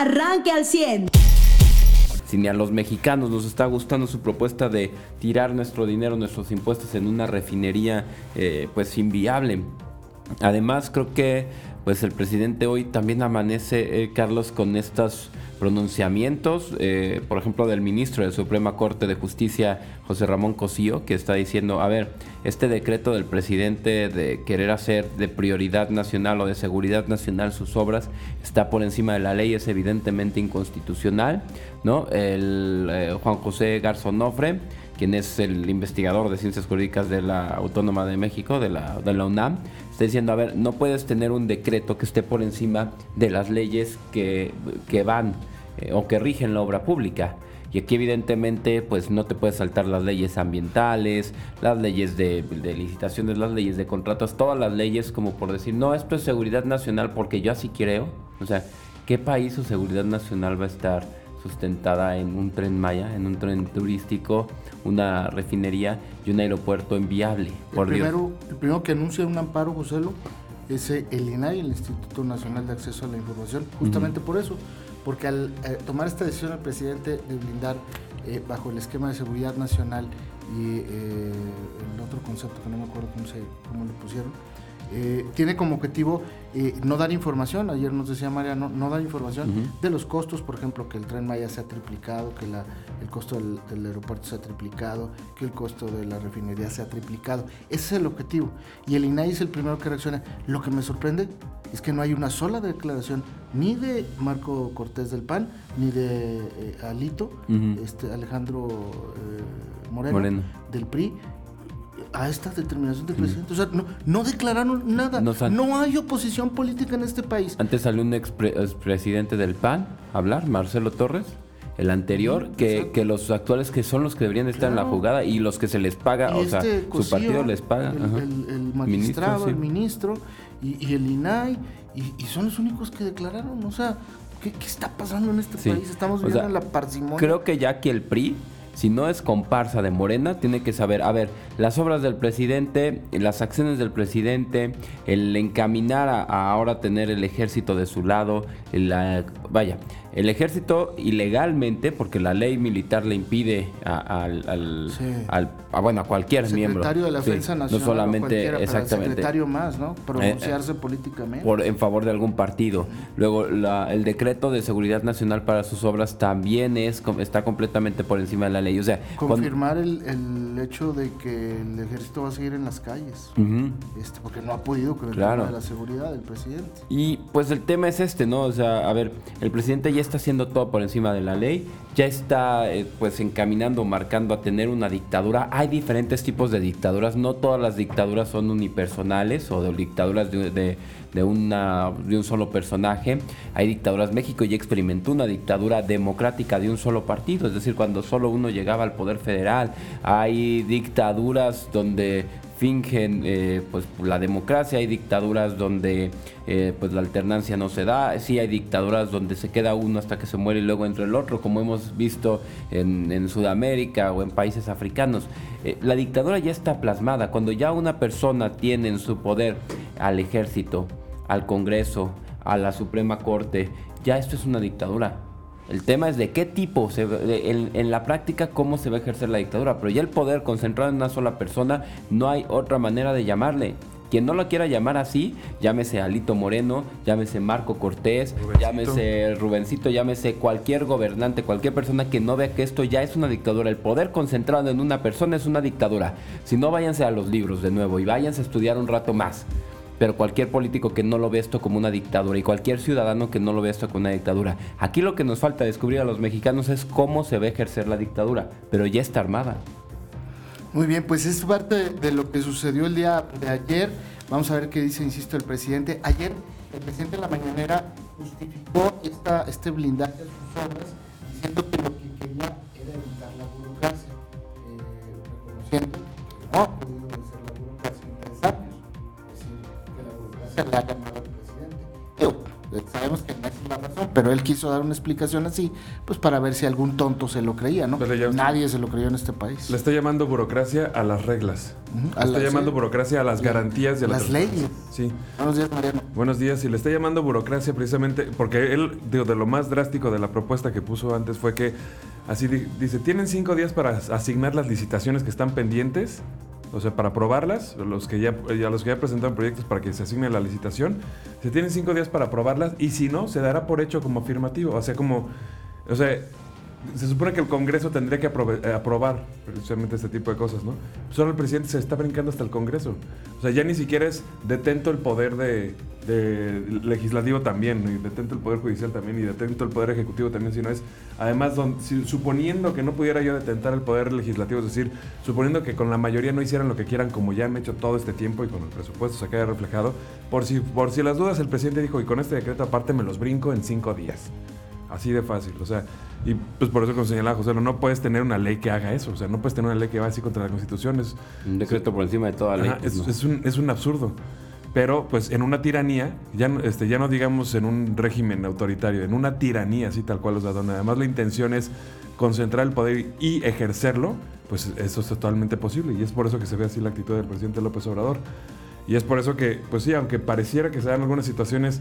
arranque al 100. Si ni a los mexicanos nos está gustando su propuesta de tirar nuestro dinero, nuestros impuestos en una refinería, eh, pues inviable. Además, creo que pues el presidente hoy también amanece, eh, Carlos, con estos pronunciamientos, eh, por ejemplo, del ministro de Suprema Corte de Justicia, José Ramón Cosío, que está diciendo, a ver, este decreto del presidente de querer hacer de prioridad nacional o de seguridad nacional sus obras está por encima de la ley, es evidentemente inconstitucional, ¿no? El eh, Juan José Garzonofre quien es el investigador de ciencias jurídicas de la Autónoma de México, de la, UNAM, está diciendo, a ver, no puedes tener un decreto que esté por encima de las leyes que, van eh, o que rigen la obra pública. Y aquí evidentemente pues no te puedes saltar las leyes ambientales, las leyes de, de, licitaciones, las leyes de contratos, todas las leyes como por decir, no, esto es seguridad nacional porque yo así creo. O sea, ¿qué país o seguridad nacional va a estar sustentada en un tren Maya, en un tren turístico, una refinería y un aeropuerto enviable. Por el, primero, el primero que anuncia un amparo, Joselo, es el INAI, el Instituto Nacional de Acceso a la Información, justamente por eso, porque al eh, tomar esta decisión el presidente de blindar eh, bajo el esquema de seguridad nacional y eh, el otro concepto que no me acuerdo cómo, se, cómo le pusieron, eh, tiene como objetivo eh, no dar información, ayer nos decía María, no, dar información de los costos, por ejemplo, que el tren Maya se ha triplicado, que el costo del, aeropuerto se ha triplicado, que el costo de la refinería se ha triplicado. Ese es el objetivo. Y el INAI es el primero que reacciona. Lo que me sorprende es que no hay una sola declaración ni de Marco Cortés del PAN, ni de eh, Alito, este, Alejandro Moreno, del PRI, a esta determinación del presidente. O sea, no, declararon nada. No, hay oposición política en este país. Antes salió un expresidente del PAN a hablar, Marcelo Torres. El anterior, que, que, los actuales que son los que deberían estar en la jugada y los que se les paga, o sea, este su partido les paga. El, magistrado, el ministro y, el INAI, y, son los únicos que declararon. O sea, ¿qué, está pasando en este país? Estamos viviendo en la parsimonia. Creo que ya que el PRI si no es comparsa de Morena, tiene que saber, a ver, las obras del presidente, las acciones del presidente, el encaminar a, ahora tener el ejército de su lado, la, vaya, el ejército ilegalmente, porque la ley militar le impide al, bueno, a cualquier miembro. Secretario de la Defensa Nacional. No solamente, exactamente. secretario más, ¿no? Pronunciarse eh, políticamente. Por, en favor de algún partido. Luego, el decreto de seguridad nacional para sus obras también es está completamente por encima de la ley. O sea, confirmar el, el, hecho de que el ejército va a seguir en las calles. este, porque no ha podido con el tema de la seguridad del presidente. Y pues el tema es este, ¿no? O sea, a ver, el presidente ya está haciendo todo por encima de la ley, ya está eh, pues encaminando, marcando a tener una dictadura. Hay diferentes tipos de dictaduras, no todas las dictaduras son unipersonales o de dictaduras de, de, una, de un solo personaje. Hay dictaduras, México ya experimentó una dictadura democrática de un solo partido, es decir, cuando solo uno llegaba al poder federal. Hay dictaduras donde fingen eh, pues la democracia, hay dictaduras donde eh, pues la alternancia no se da, sí hay dictaduras donde se queda uno hasta que se muere y luego entra el otro, como hemos visto en, Sudamérica o en países africanos. Eh, la dictadura ya está plasmada, cuando ya una persona tiene en su poder al ejército, al Congreso, a la Suprema Corte, ya esto es una dictadura. El tema es de qué tipo, se, en, la práctica, cómo se va a ejercer la dictadura. Pero ya el poder concentrado en una sola persona, no hay otra manera de llamarle. Quien no lo quiera llamar así, llámese Alito Moreno, llámese Marco Cortés, llámese Rubencito, llámese cualquier gobernante, cualquier persona que no vea que esto ya es una dictadura. El poder concentrado en una persona es una dictadura. Si no, váyanse a los libros de nuevo y váyanse a estudiar un rato más pero cualquier político que no lo ve esto como una dictadura y cualquier ciudadano que no lo ve esto como una dictadura. Aquí lo que nos falta descubrir a los mexicanos es cómo se va a ejercer la dictadura, pero ya está armada. Muy bien, pues es parte de lo que sucedió el día de ayer. Vamos a ver qué dice, insisto, el presidente. Ayer el presidente de la mañanera justificó esta, este blindaje de sus obras diciendo que lo que quería era evitar la burocracia, eh, reconociendo no se le ha llamado al presidente. sabemos que no es la razón, pero él quiso dar una explicación así, pues para ver si algún tonto se lo creía, ¿no? Nadie se lo creyó en este país. Le está llamando burocracia a las reglas. le está llamando burocracia a las garantías de las leyes. Sí. Buenos días, Mariano. Buenos días, y le está llamando burocracia precisamente porque él, digo, de lo más drástico de la propuesta que puso antes fue que así dice, tienen cinco días para asignar las licitaciones que están pendientes o sea, para aprobarlas, los que ya, a los que ya presentaron proyectos para que se asigne la licitación, se tienen cinco días para aprobarlas y si no, se dará por hecho como afirmativo. O sea, como, o sea, se supone que el Congreso tendría que eh, aprobar precisamente este tipo de cosas, ¿no? Solo el presidente se está brincando hasta el Congreso. O sea, ya ni siquiera es detento el poder de, legislativo también, y detento el poder judicial también, y detento el poder ejecutivo también, sino es, además, suponiendo que no pudiera yo detentar el poder legislativo, es decir, suponiendo que con la mayoría no hicieran lo que quieran, como ya han hecho todo este tiempo y con el presupuesto se queda reflejado, por si, por si las dudas, el presidente dijo, y con este decreto aparte me los brinco en cinco días. Así de fácil, o sea, y pues por eso como señalaba José, no puedes tener una ley que haga eso, o sea, no puedes tener una ley que va así contra la Constitución. Es, un decreto por encima de toda ley. Pues, es, un, es, un, absurdo. Pero pues en una tiranía, ya, este, ya no digamos en un régimen autoritario, en una tiranía así tal cual, o sea, donde además la intención es concentrar el poder y ejercerlo, pues eso es totalmente posible. Y es por eso que se ve así la actitud del presidente López Obrador. Y es por eso que, pues sí, aunque pareciera que se dan algunas situaciones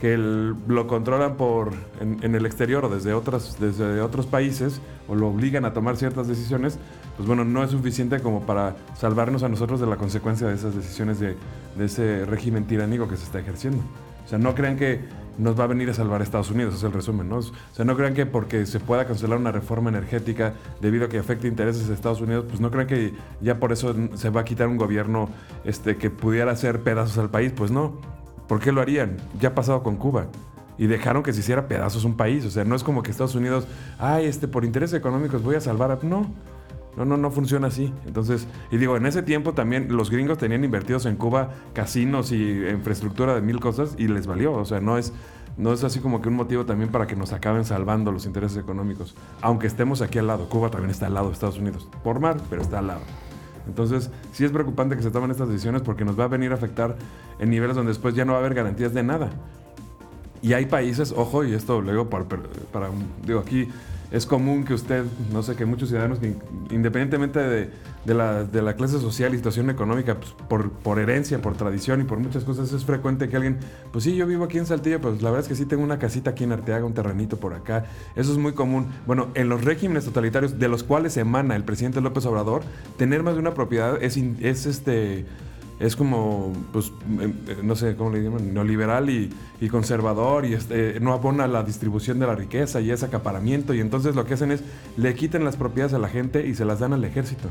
que lo controlan por en, el exterior desde, otras, desde otros países o lo obligan a tomar ciertas decisiones, pues bueno, no es suficiente como para salvarnos a nosotros de la consecuencia de esas decisiones de, ese régimen tiránico que se está ejerciendo. O sea, no crean que nos va a venir a salvar Estados Unidos, es el resumen, ¿no? O sea, no crean que porque se pueda cancelar una reforma energética debido a que afecte intereses de Estados Unidos, pues no crean que ya por eso se va a quitar un gobierno este, que pudiera hacer pedazos al país, pues no. ¿Por qué lo harían? Ya ha pasado con Cuba. Y dejaron que se hiciera pedazos un país. O sea, no es como que Estados Unidos, ay, este, por intereses económicos voy a salvar a... No, no, no, no funciona así. Entonces, y digo, en ese tiempo también los gringos tenían invertidos en Cuba casinos y infraestructura de mil cosas y les valió. O sea, no es, no es así como que un motivo también para que nos acaben salvando los intereses económicos. Aunque estemos aquí al lado. Cuba también está al lado de Estados Unidos. Por mar, pero está al lado. Entonces, sí es preocupante que se tomen estas decisiones porque nos va a venir a afectar en niveles donde después ya no va a haber garantías de nada. Y hay países, ojo, y esto lo digo para, para digo aquí, es común que usted, no sé, que muchos ciudadanos, independientemente de, la, clase social y situación económica, pues, por, por, herencia, por tradición y por muchas cosas, es frecuente que alguien, pues sí, yo vivo aquí en Saltillo, pues la verdad es que sí tengo una casita aquí en Arteaga, un terrenito por acá. Eso es muy común. Bueno, en los regímenes totalitarios de los cuales emana el presidente López Obrador, tener más de una propiedad es, es este es como, pues, em, eh, no sé cómo le llaman, neoliberal y, conservador y este, no abona la distribución de la riqueza y es acaparamiento y entonces lo que hacen es le quitan las propiedades a la gente y se las dan al ejército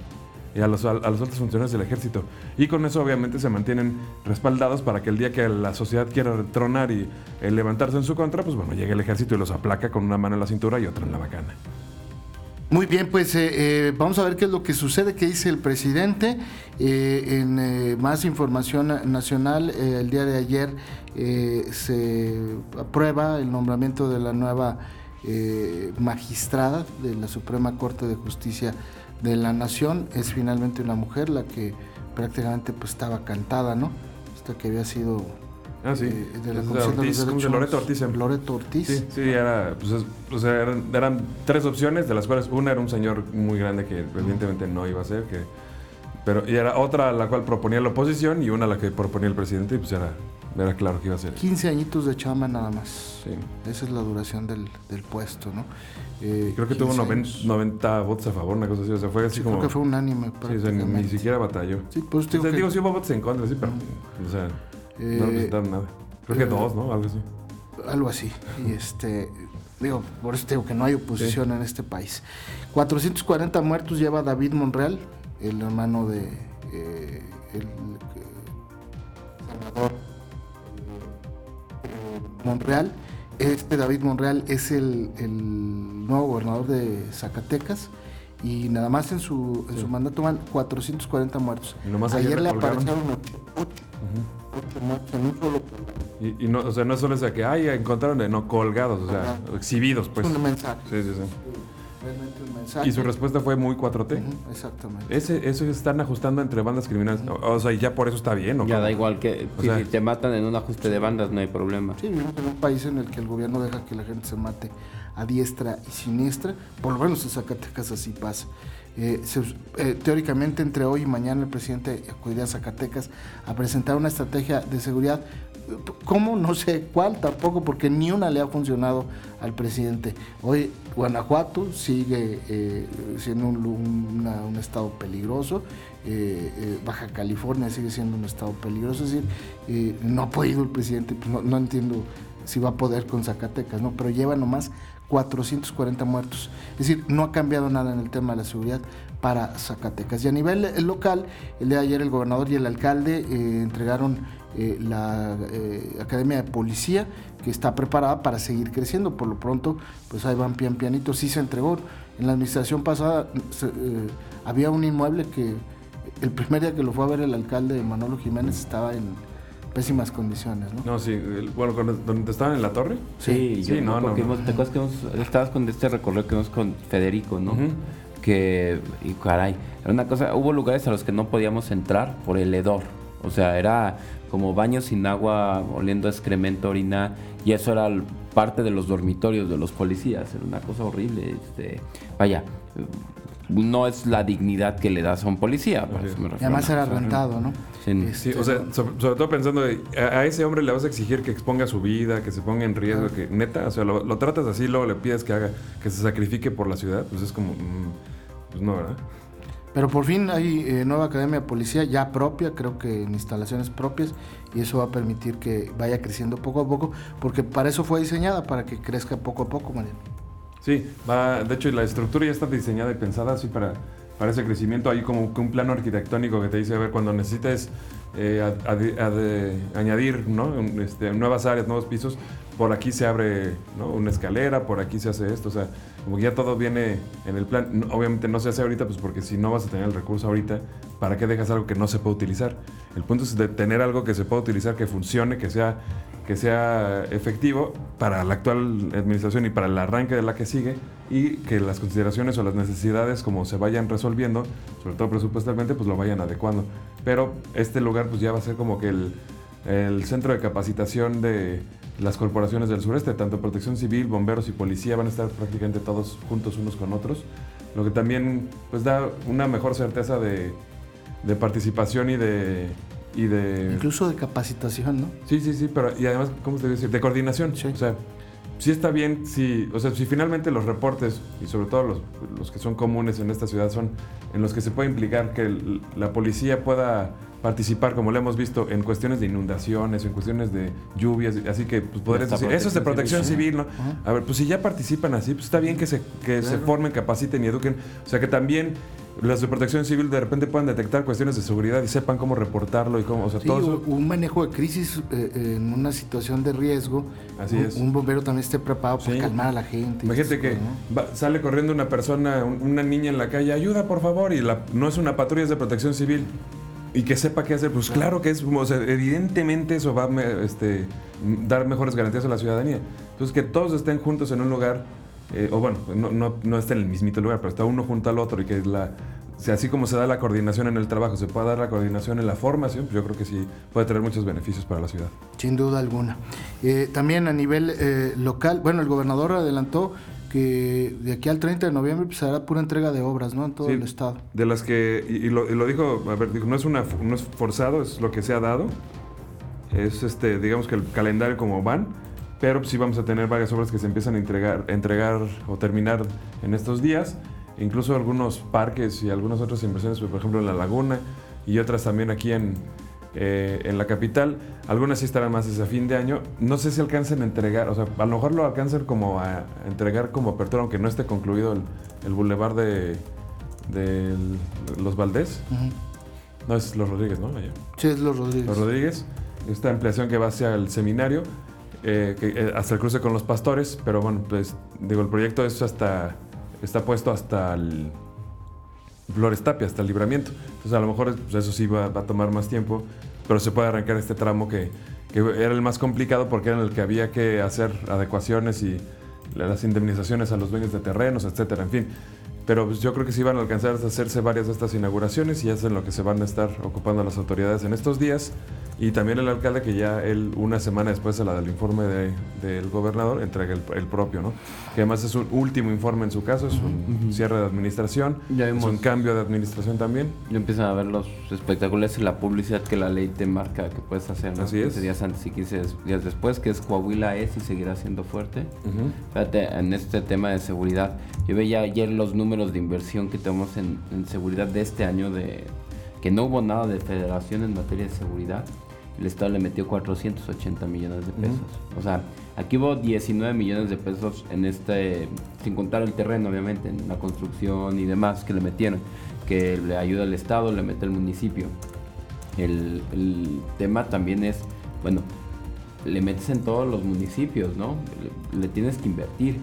y a los, a, otros funcionarios del ejército. Y con eso obviamente se mantienen respaldados para que el día que la sociedad quiera tronar y eh, levantarse en su contra, pues bueno, llegue el ejército y los aplaca con una mano en la cintura y otra en la bacana. Muy bien, pues eh, eh, vamos a ver qué es lo que sucede, qué dice el presidente. Eh, en más información nacional, el día de ayer se aprueba el nombramiento de la nueva magistrada de la Suprema Corte de Justicia de la Nación. Es finalmente una mujer la que prácticamente pues estaba cantada, ¿no? Esta que había sido Ah, sí. Eh, de la Comisión de, Loreto Ortiz. Loreto Ortiz. Sí, sí era, pues, o sea, eran, tres opciones, de las cuales una era un señor muy grande que evidentemente no iba a ser, que, pero, y era otra la cual proponía la oposición y una la que proponía el presidente, y pues era, era claro que iba a ser. 15 añitos de chama nada más. Sí. Esa es la duración del, del puesto, ¿no? Eh, creo que tuvo 90, votos a favor, una cosa así. O sea, fue así como. Creo que fue unánime. Sí, o sea, ni, siquiera batalló. Sí, pues digo, digo, sí hubo votos en contra, sí, pero. O sea no presentaron nada. Creo que eh, dos, ¿no? Algo así. Algo así. Y este, digo, por eso digo que no hay oposición en este país. 440 muertos lleva David Monreal, el hermano de eh, el, eh, Monreal. Este David Monreal es el, el, nuevo gobernador de Zacatecas y nada más en su, en su mandato van 440 muertos. ayer, le aparecieron 8 y, no, o sea, no solo es de que, ay, encontraron de no colgados, o sea, exhibidos, pues. Un mensaje. Sí, sí, sí. realmente un mensaje. Y su respuesta fue muy 4T. Ujú, exactamente. Ese, eso están ajustando entre bandas criminales. O, o sea, y ya por eso está bien, ¿no? Ya da igual que O si, sea- si te matan en un ajuste de bandas no hay problema. Sí, vivimos en un país en el que el gobierno deja que la gente se mate a diestra y siniestra. Por lo menos en Zacatecas así pasa. Eh, eh, teóricamente, entre hoy y mañana, el presidente acudiría a Zacatecas a presentar una estrategia de seguridad. ¿Cómo? No sé cuál tampoco, porque ni una le ha funcionado al presidente. Hoy Guanajuato sigue eh, siendo un, estado peligroso. Baja California sigue siendo un estado peligroso. Es decir, no ha podido el presidente, pues no, no entiendo si va a poder con Zacatecas, ¿no? Pero lleva nomás 440 muertos. Es decir, no ha cambiado nada en el tema de la seguridad para Zacatecas. Y a nivel eh, local, el día de ayer el gobernador y el alcalde eh, entregaron eh, la Academia de Policía, que está preparada para seguir creciendo. Por lo pronto, pues ahí van pian pianito. Sí se entregó. En la administración pasada eh, había un inmueble que el primer día que lo fue a ver el alcalde Manolo Jiménez estaba en pésimas condiciones, ¿no? No, sí. el- bueno, cuando, donde estaban en la torre. Sí, Sí, yo no, no, no, hemos- ¿Te acuerdas que hemos- estabas con este recorrido que hemos con Federico, no? Que, y caray, era una cosa, hubo lugares a los que no podíamos entrar por el hedor. O sea, era como baños sin agua, oliendo excremento, orina, y eso era parte de los dormitorios de los policías. Era una cosa horrible. Este, vaya, no es la dignidad que le das a un policía. por eso es. me Y refiero. además era rentado, ¿no? Sí. Sí, o sea, sobre, sobre todo pensando, de, a, a ese hombre le vas a exigir que exponga su vida, que se ponga en riesgo, que neta, o sea, lo, lo tratas así, luego le pides que haga, que se sacrifique por la ciudad, pues es como, mm, pues no, ¿verdad? Pero por fin hay eh, nueva academia de policía ya propia, creo que en instalaciones propias, y eso va a permitir que vaya creciendo poco a poco, porque para eso fue diseñada, para que crezca poco a poco, Mariano. Sí, va, de hecho la estructura ya está diseñada y pensada así para, para ese crecimiento. Hay como que un plano arquitectónico que te dice, a ver, cuando necesites eh, ad- ad- ad- añadir ¿no? Este, nuevas áreas, nuevos pisos, por aquí se abre ¿no? una escalera, por aquí se hace esto, o sea, como que ya todo viene en el plan. No- obviamente no se hace ahorita, pues porque si no vas a tener el recurso ahorita, ¿para qué dejas algo que no se puede utilizar? El punto es de tener algo que se pueda utilizar, que funcione, que sea, que sea efectivo para la actual administración y para el arranque de la que sigue y que las consideraciones o las necesidades como se vayan resolviendo, sobre todo presupuestalmente, pues lo vayan adecuando. Pero este lugar pues ya va a ser como que el, el centro de capacitación de las corporaciones del sureste, tanto protección civil, bomberos y policía van a estar prácticamente todos juntos unos con otros, lo que también pues da una mejor certeza de, de participación y de... Y de Incluso de capacitación, ¿no? Sí, sí, sí, pero y además, ¿cómo te voy a decir? De coordinación. Sí. O sea, sí está bien, si, o sea, si finalmente los reportes, y sobre todo los, los que son comunes en esta ciudad, son en los que se puede implicar que el- la policía pueda participar, como lo hemos visto, en cuestiones de inundaciones, en cuestiones de lluvias, así que pues podrías decir, eso es de protección civil, ¿no? A ver, pues si ya participan así, pues está bien que se, que se formen, capaciten y eduquen. O sea, que también las de protección civil de repente puedan detectar cuestiones de seguridad y sepan cómo reportarlo y cómo, o sea, Sí, todo eso. un manejo de crisis eh, en una situación de riesgo. Así un, es. un bombero también esté preparado para Sí. calmar a la gente. Imagínate que cosas, ¿no? va- sale corriendo una persona, un- una niña en la calle, ayuda por favor, y la, no es una patrulla, es de protección civil. Y que sepa qué hacer, pues claro que es, o sea, evidentemente eso va a este, dar mejores garantías a la ciudadanía. Entonces que todos estén juntos en un lugar, eh, o bueno, no, no, no estén en el mismito lugar, pero está uno junto al otro y que la, sea, así como se da la coordinación en el trabajo, se pueda dar la coordinación en la formación, pues yo creo que sí puede tener muchos beneficios para la ciudad. Sin duda alguna. Eh, también a nivel eh, local, bueno, el gobernador adelantó que de aquí al 30 de noviembre pues, se hará pura entrega de obras, ¿no? En todo Sí. el estado. De las que, y, y lo, y lo dijo, a ver, dijo, no es, una, no es forzado, es lo que se ha dado. Es, este, digamos que el calendario como van, pero sí vamos a tener varias obras que se empiezan a entregar, entregar o terminar en estos días. Incluso algunos parques y algunas otras inversiones, por ejemplo en La Laguna y otras también aquí en, eh, en la capital. Algunas sí estarán más desde fin de año. No sé si alcancen a entregar, o sea, a lo mejor lo alcancen como a entregar como apertura, aunque no esté concluido el, el bulevar de, de los Valdés. No, es los Rodríguez, ¿no? Allá. Sí, es los Rodríguez. Los Rodríguez. Esta ampliación que va hacia el seminario, eh, que, eh, hasta el cruce con los pastores, pero bueno, pues digo, el proyecto es hasta, está puesto hasta el Flores Tapia, hasta el libramiento. Entonces a lo mejor pues, eso sí va, va a tomar más tiempo, pero se puede arrancar este tramo que, que era el más complicado porque era en el que había que hacer adecuaciones y, las indemnizaciones a los dueños de terrenos, etcétera, en fin. Pero pues, yo creo que sí van a alcanzar a hacerse varias de estas inauguraciones y es en lo que se van a estar ocupando las autoridades en estos días. Y también el alcalde que ya él, una semana después de la del informe de- del gobernador, entrega el, el propio, ¿no? Que además es un último informe en su caso, es un cierre de administración, Ya es vimos. un cambio de administración también. Ya empiezan a ver los espectaculares y la publicidad que la ley te marca que puedes hacer, ¿no? Así es. 15 días antes y 15 días después, que es Coahuila es y seguirá siendo fuerte. Ujú. Fíjate, en este tema de seguridad, yo veía ayer los números de inversión que tenemos en, en seguridad de este año, de que no hubo nada de federación en materia de seguridad. El Estado le metió 480 millones de pesos. O sea, aquí hubo 19 millones de pesos en este, sin contar el terreno, obviamente, en la construcción y demás que le metieron, que le ayuda el Estado, le mete el municipio. El, el tema también es, bueno, le metes en todos los municipios, ¿no? Le, le tienes que invertir.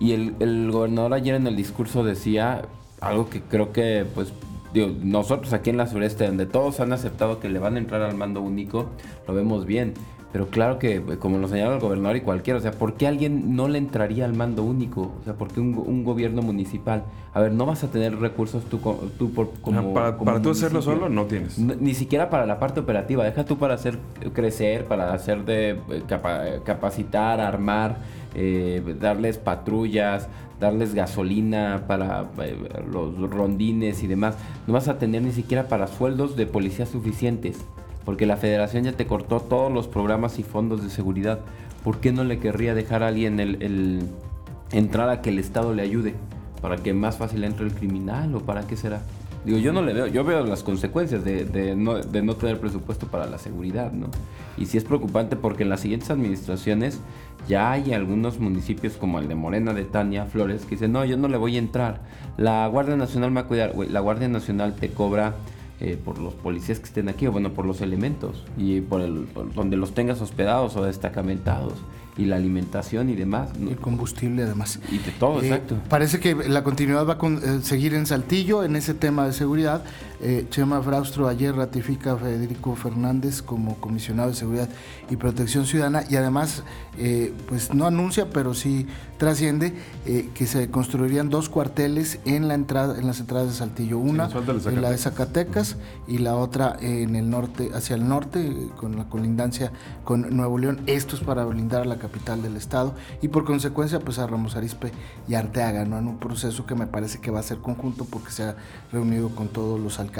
Y el, el gobernador ayer en el discurso decía algo que creo que, pues, digo, nosotros aquí en la sureste, donde todos han aceptado que le van a entrar al mando único, lo vemos bien. Pero claro que, eh, como lo señala el gobernador y cualquiera, o sea, ¿por qué alguien no le entraría al mando único? O sea, ¿por qué un, un gobierno municipal? A ver, no vas a tener recursos tú, tú por, como... Ah, para como para tú hacerlo solo, no tienes. No, Ni siquiera para la parte operativa, deja tú para hacer crecer, para hacer de eh, capa- capacitar, armar, eh, darles patrullas, darles gasolina para eh, los rondines y demás. No vas a tener ni siquiera para sueldos de policía suficientes, porque la federación ya te cortó todos los programas y fondos de seguridad. ¿Por qué no le querría dejar a alguien el, el entrar a que el Estado le ayude? ¿Para que más fácil entre el criminal o para qué será? Digo, yo no le veo, yo veo las consecuencias de, de no, de no tener presupuesto para la seguridad, ¿no? Y sí es preocupante porque en las siguientes administraciones ya hay algunos municipios como el de Morena de Tania Flores que dicen, no, yo no le voy a entrar. La Guardia Nacional me va a cuidar. La Guardia Nacional te cobra eh, por los policías que estén aquí, o bueno, por los elementos, y por, el, por donde los tengas hospedados o destacamentados, y la alimentación y demás. El combustible además. y de todo, Eh, exacto. Parece que la continuidad va a con- eh, seguir en Saltillo en ese tema de seguridad. Eh, Chema Fraustro ayer ratifica a Federico Fernández como comisionado de seguridad y protección ciudadana y además, eh, pues no anuncia, pero sí trasciende eh, que se construirían dos cuarteles en la entrada, en las entradas de Saltillo. Una en la de Zacatecas. Y la otra en el norte, hacia el norte, con la colindancia con Nuevo León. Esto es para blindar a la capital del estado y por consecuencia pues a Ramos Arizpe y Arteaga, ¿no? En un proceso que me parece que va a ser conjunto porque se ha reunido con todos los alcaldes.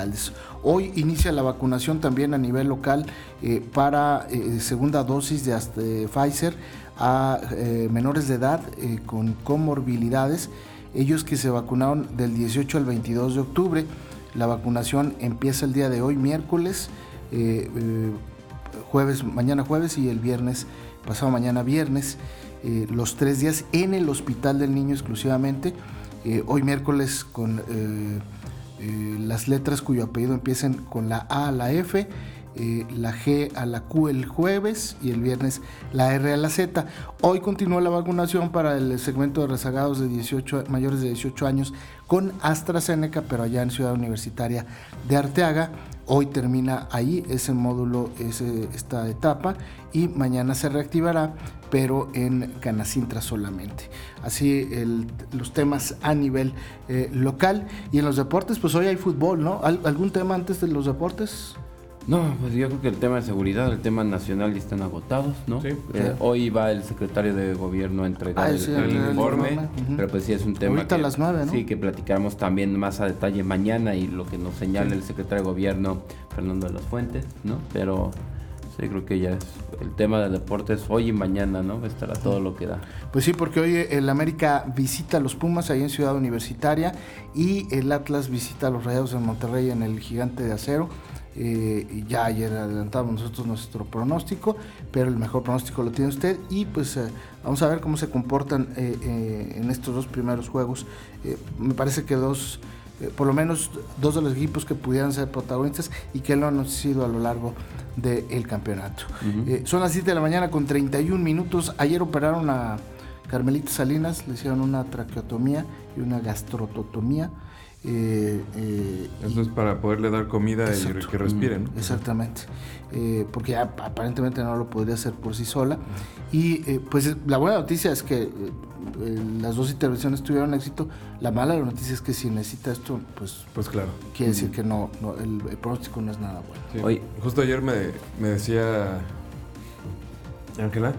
Hoy inicia la vacunación también a nivel local eh, para eh, segunda dosis de Pfizer a eh, menores de edad con comorbilidades, ellos que se vacunaron del 18 al 22 de octubre. La vacunación empieza el día de hoy, miércoles, jueves, mañana jueves y el viernes, pasado mañana viernes, los tres días en el Hospital del Niño exclusivamente. Hoy miércoles con eh, las letras cuyo apellido empiecen con la A a la F, eh, la G a la Q el jueves y el viernes la R a la Z. Hoy continúa la vacunación para el segmento de rezagados de 18, mayores de 18 años con AstraZeneca, pero allá en Ciudad Universitaria de Arteaga. Hoy termina ahí ese módulo, ese, esta etapa, y mañana se reactivará, pero en Canacintra solamente. Así el- los temas a nivel eh, local. Y en los deportes, pues hoy hay fútbol, ¿no? ¿Al- ¿Algún tema antes de los deportes? No, pues yo creo que el tema de seguridad, el tema nacional ya están agotados, ¿no? Sí. Eh, hoy va el secretario de gobierno a entregar Ah, el, sí, el el- el informe, pero pues sí es un tema Ahorita que, a las nueve, ¿no? Sí, que platicamos también más a detalle mañana y lo que nos señala el secretario de gobierno, Fernando de las Fuentes, ¿no? Pero sí creo que ya es el tema del deporte es hoy y mañana, ¿no? Estará todo lo que da. Pues sí, porque hoy el América visita a los Pumas ahí en Ciudad Universitaria y el Atlas visita a los Rayados en Monterrey en el Gigante de Acero. Eh, ya ayer adelantamos nosotros nuestro pronóstico, pero el mejor pronóstico lo tiene usted y pues eh, vamos a ver cómo se comportan eh, en estos dos primeros juegos. Me parece que dos, por lo menos dos de los equipos que pudieran ser protagonistas y que lo han sido a lo largo del campeonato. Eh, son las 7 de la mañana con 31 minutos. Ayer operaron a Carmelita Salinas, le hicieron una traqueotomía y una gastrototomía. Eh, eh, Eso es para poderle dar comida Exacto. y que respire, ¿no? Exactamente, Eh, porque ya aparentemente no lo podría hacer por sí sola. Y eh, pues la buena noticia es que eh, eh, las dos intervenciones tuvieron éxito. La mala noticia es que si necesita esto, pues, Pues claro. quiere decir que no, no, el, el pronóstico no es nada bueno. Sí. Oye. Justo ayer me, me decía Ángela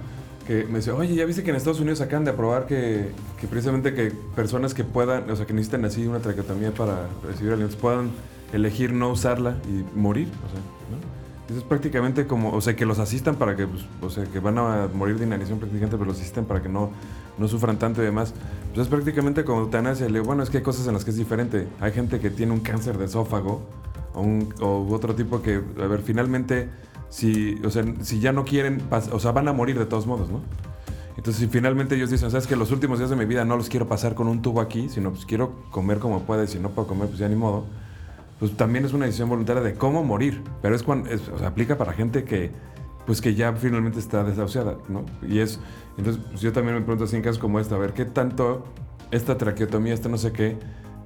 que me decía, oye, ya viste que en Estados Unidos acaban de aprobar que, que precisamente que personas que puedan, o sea, que necesiten así una traqueotomía para recibir alimentos, puedan elegir no usarla y morir, o sea. Eso es prácticamente como, o sea, que los asistan para que, pues, o sea, que van a morir de inanición prácticamente, pero los asisten para que no, no sufran tanto y demás. Pues es prácticamente como eutanasia. Le bueno, es que hay cosas en las que es diferente. Hay gente que tiene un cáncer de esófago o, un, o otro tipo que, a ver, finalmente, si, o sea, si ya no quieren, o sea, van a morir de todos modos, ¿no? Entonces, si finalmente ellos dicen, sabes que los últimos días de mi vida no los quiero pasar con un tubo aquí, sino pues quiero comer como pueda y si no puedo comer, pues ya ni modo, pues también es una decisión voluntaria de cómo morir. Pero es cuando, es- o sea, aplica para gente que, pues que ya finalmente está desahuciada, ¿no? Y es, entonces, pues, yo también me pregunto así en casos como este, a ver, ¿qué tanto esta traqueotomía, este no sé qué,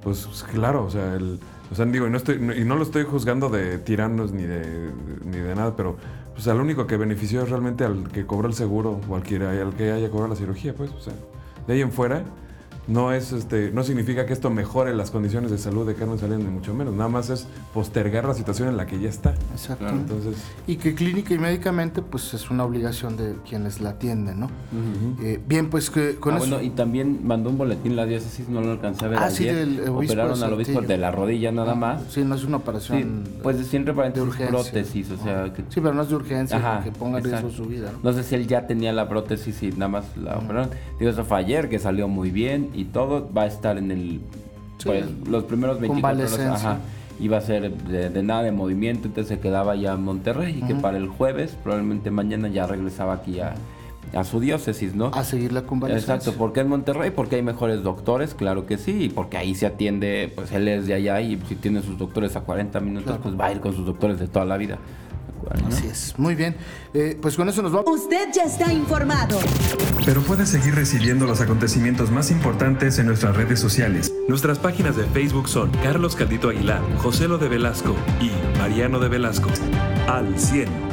pues claro, o sea, el, o sea, digo, y no, estoy, y no lo estoy juzgando de tiranos ni de, ni de nada, pero pues al único que benefició es realmente al que cobró el seguro o que, al que haya cobrado la cirugía, pues, o sea, de ahí en fuera no es este no significa que esto mejore las condiciones de salud de Carmen Salinas ni mucho menos, nada más es postergar la situación en la que ya está. Exacto. Entonces, Y que clínica y médicamente, pues es una obligación de quienes la atienden, ¿no? Eh, bien, pues que con Ah, eso. bueno, y también mandó un boletín la diócesis, no lo alcancé a ver Ah, sí, ayer. del obispo Operaron de al obispo de la rodilla nada más. Sí, no es una Sí, operación. pues siempre para de urgencia. prótesis, o sea, que Sí, pero no es de urgencia, Ajá, que ponga en riesgo su vida, ¿no? No sé si él ya tenía la prótesis y nada más la operaron. Digo, eso fue ayer, que salió muy bien y todo. Va a estar en el. Sí. Pues los primeros 24 horas. Ajá. Iba a ser de, de nada de movimiento, entonces se quedaba ya en Monterrey. Y que para el jueves, probablemente mañana ya regresaba aquí a, a su diócesis, ¿no? A seguir la convalecencia. Exacto, ¿por qué en Monterrey? Porque hay mejores doctores, claro que sí, y porque ahí se atiende, pues él es de allá y si tiene sus doctores a 40 minutos, Claro. pues va a ir con sus doctores de toda la vida. ¿No? Así es. Muy bien. Eh, pues con eso nos vamos. Usted ya está informado. Pero puedes seguir recibiendo los acontecimientos más importantes en nuestras redes sociales. Nuestras páginas de Facebook son Carlos Caldito Aguilar, José Lo de Velasco y Mariano de Velasco. Al 100.